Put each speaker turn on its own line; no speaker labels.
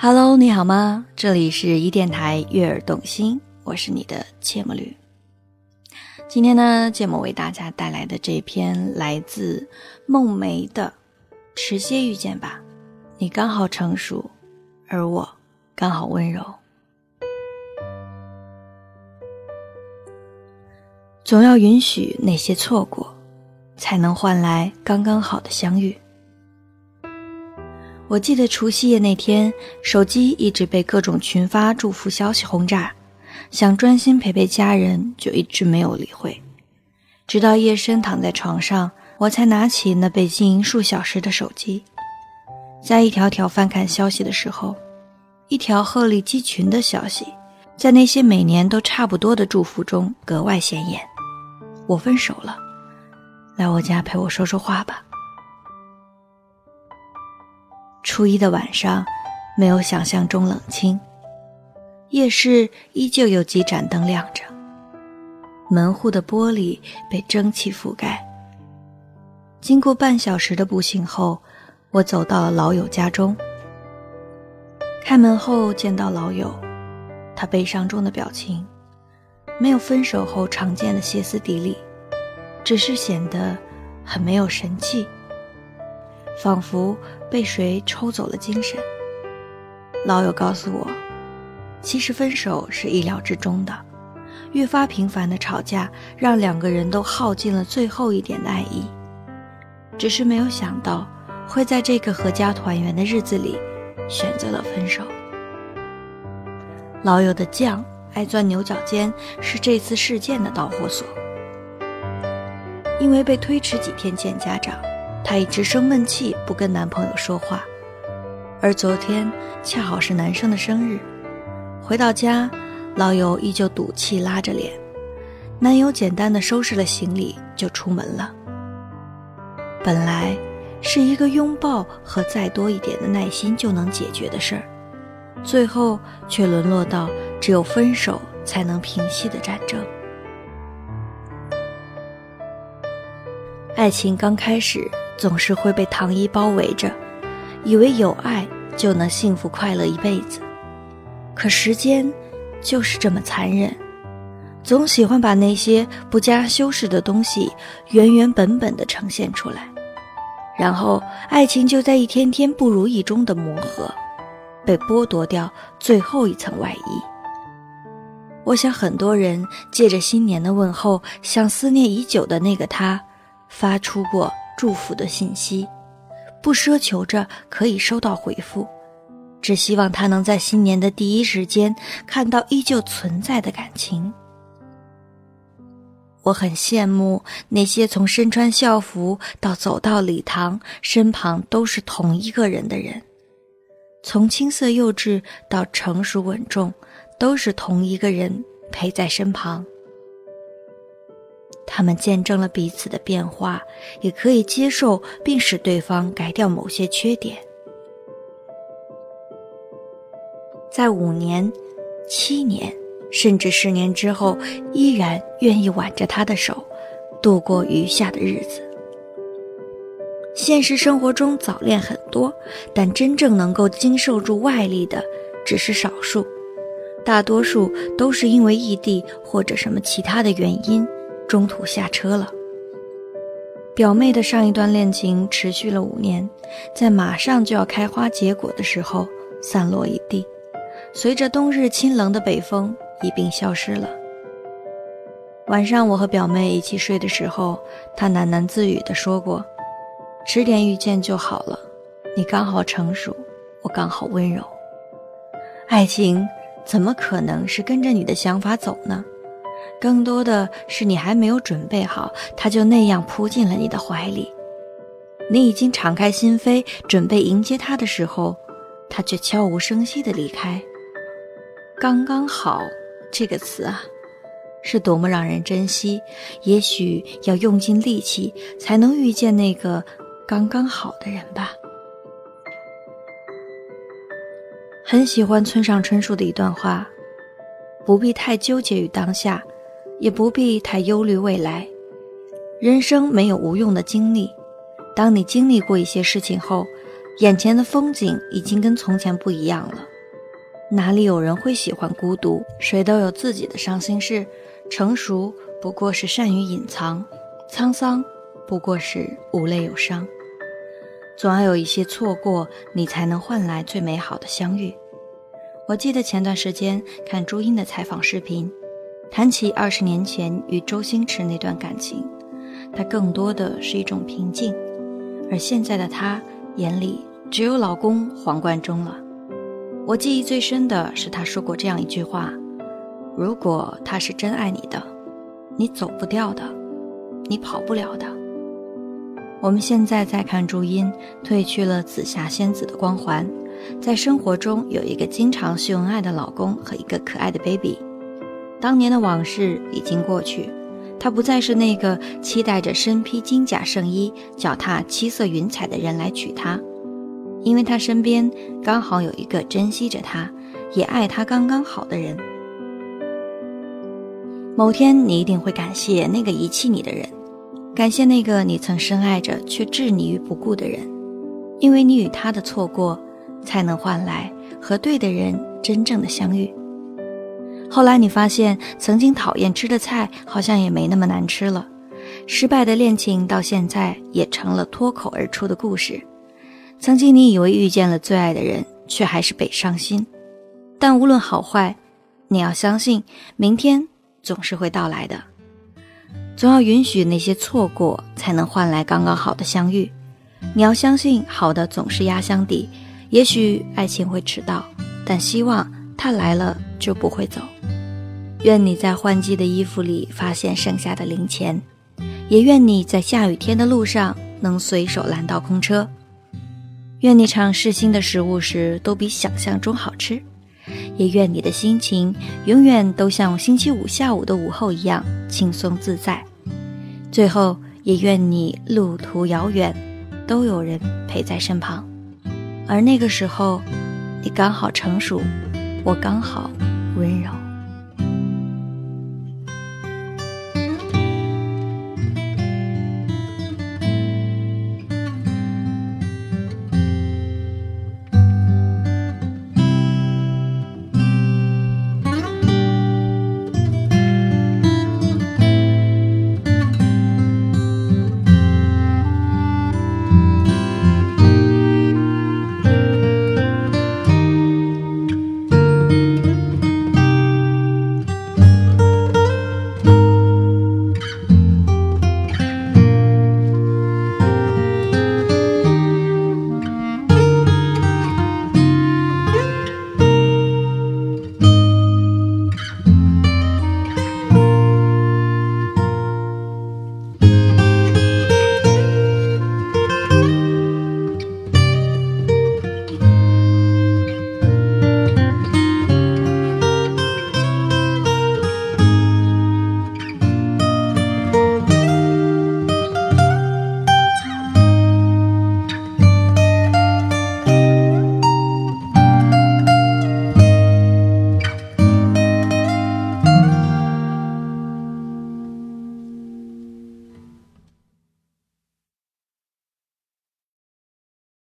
Hello，你好吗？这里是一电台悦耳动心，我是你的芥末绿。今天呢，芥末为大家带来的这篇来自梦梅的《迟些遇见吧》，你刚好成熟，而我刚好温柔。总要允许那些错过，才能换来刚刚好的相遇。我记得除夕夜那天，手机一直被各种群发祝福消息轰炸，想专心陪陪家人，就一直没有理会。直到夜深躺在床上，我才拿起那被经营数小时的手机，在一条条翻看消息的时候，一条鹤立鸡群的消息，在那些每年都差不多的祝福中格外显眼。我分手了，来我家陪我说说话吧。初一的晚上，没有想象中冷清，夜市依旧有几盏灯亮着，门户的玻璃被蒸汽覆盖。经过半小时的步行后，我走到了老友家中。开门后见到老友，他悲伤中的表情，没有分手后常见的歇斯底里，只是显得很没有神气。仿佛被谁抽走了精神。老友告诉我，其实分手是意料之中的，越发频繁的吵架让两个人都耗尽了最后一点的爱意，只是没有想到会在这个阖家团圆的日子里选择了分手。老友的犟爱钻牛角尖是这次事件的导火索，因为被推迟几天见家长。她一直生闷气，不跟男朋友说话，而昨天恰好是男生的生日。回到家，老友依旧赌气，拉着脸。男友简单的收拾了行李就出门了。本来是一个拥抱和再多一点的耐心就能解决的事儿，最后却沦落到只有分手才能平息的战争。爱情刚开始。总是会被糖衣包围着，以为有爱就能幸福快乐一辈子。可时间就是这么残忍，总喜欢把那些不加修饰的东西原原本本的呈现出来，然后爱情就在一天天不如意中的磨合，被剥夺掉最后一层外衣。我想很多人借着新年的问候，向思念已久的那个他发出过。祝福的信息，不奢求着可以收到回复，只希望他能在新年的第一时间看到依旧存在的感情。我很羡慕那些从身穿校服到走到礼堂身旁都是同一个人的人，从青涩幼稚到成熟稳重，都是同一个人陪在身旁。他们见证了彼此的变化，也可以接受并使对方改掉某些缺点。在五年、七年，甚至十年之后，依然愿意挽着他的手，度过余下的日子。现实生活中早恋很多，但真正能够经受住外力的只是少数，大多数都是因为异地或者什么其他的原因。中途下车了。表妹的上一段恋情持续了五年，在马上就要开花结果的时候散落一地，随着冬日清冷的北风一并消失了。晚上我和表妹一起睡的时候，她喃喃自语地说过：“迟点遇见就好了，你刚好成熟，我刚好温柔。爱情怎么可能是跟着你的想法走呢？”更多的是你还没有准备好，他就那样扑进了你的怀里。你已经敞开心扉，准备迎接他的时候，他却悄无声息地离开。刚刚好这个词啊，是多么让人珍惜！也许要用尽力气，才能遇见那个刚刚好的人吧。很喜欢村上春树的一段话：不必太纠结于当下。也不必太忧虑未来，人生没有无用的经历。当你经历过一些事情后，眼前的风景已经跟从前不一样了。哪里有人会喜欢孤独？谁都有自己的伤心事。成熟不过是善于隐藏，沧桑不过是无泪有伤。总要有一些错过，你才能换来最美好的相遇。我记得前段时间看朱茵的采访视频，谈起二十年前与周星驰那段感情，她更多的是一种平静，而现在的她眼里只有老公黄贯中了。我记忆最深的是她说过这样一句话：“如果他是真爱你的，你走不掉的，你跑不了的。”我们现在在看朱茵褪去了紫霞仙子的光环，在生活中有一个经常秀恩爱的老公和一个可爱的 baby。当年的往事已经过去，她不再是那个期待着身披金甲圣衣、脚踏七色云彩的人来娶她，因为她身边刚好有一个珍惜着她，也爱她刚刚好的人。某天你一定会感谢那个遗弃你的人。感谢那个你曾深爱着却置你于不顾的人，因为你与他的错过，才能换来和对的人真正的相遇。后来你发现，曾经讨厌吃的菜好像也没那么难吃了，失败的恋情到现在也成了脱口而出的故事。曾经你以为遇见了最爱的人，却还是被伤心。但无论好坏，你要相信，明天总是会到来的。总要允许那些错过，才能换来刚刚好的相遇。你要相信，好的总是压箱底。也许爱情会迟到，但希望它来了就不会走。愿你在换季的衣服里发现剩下的零钱，也愿你在下雨天的路上能随手拦到空车。愿你尝试新的食物时都比想象中好吃，也愿你的心情永远都像星期五下午的午后一样轻松自在。最后，也愿你路途遥远，都有人陪在身旁。而那个时候，你刚好成熟，我刚好温柔。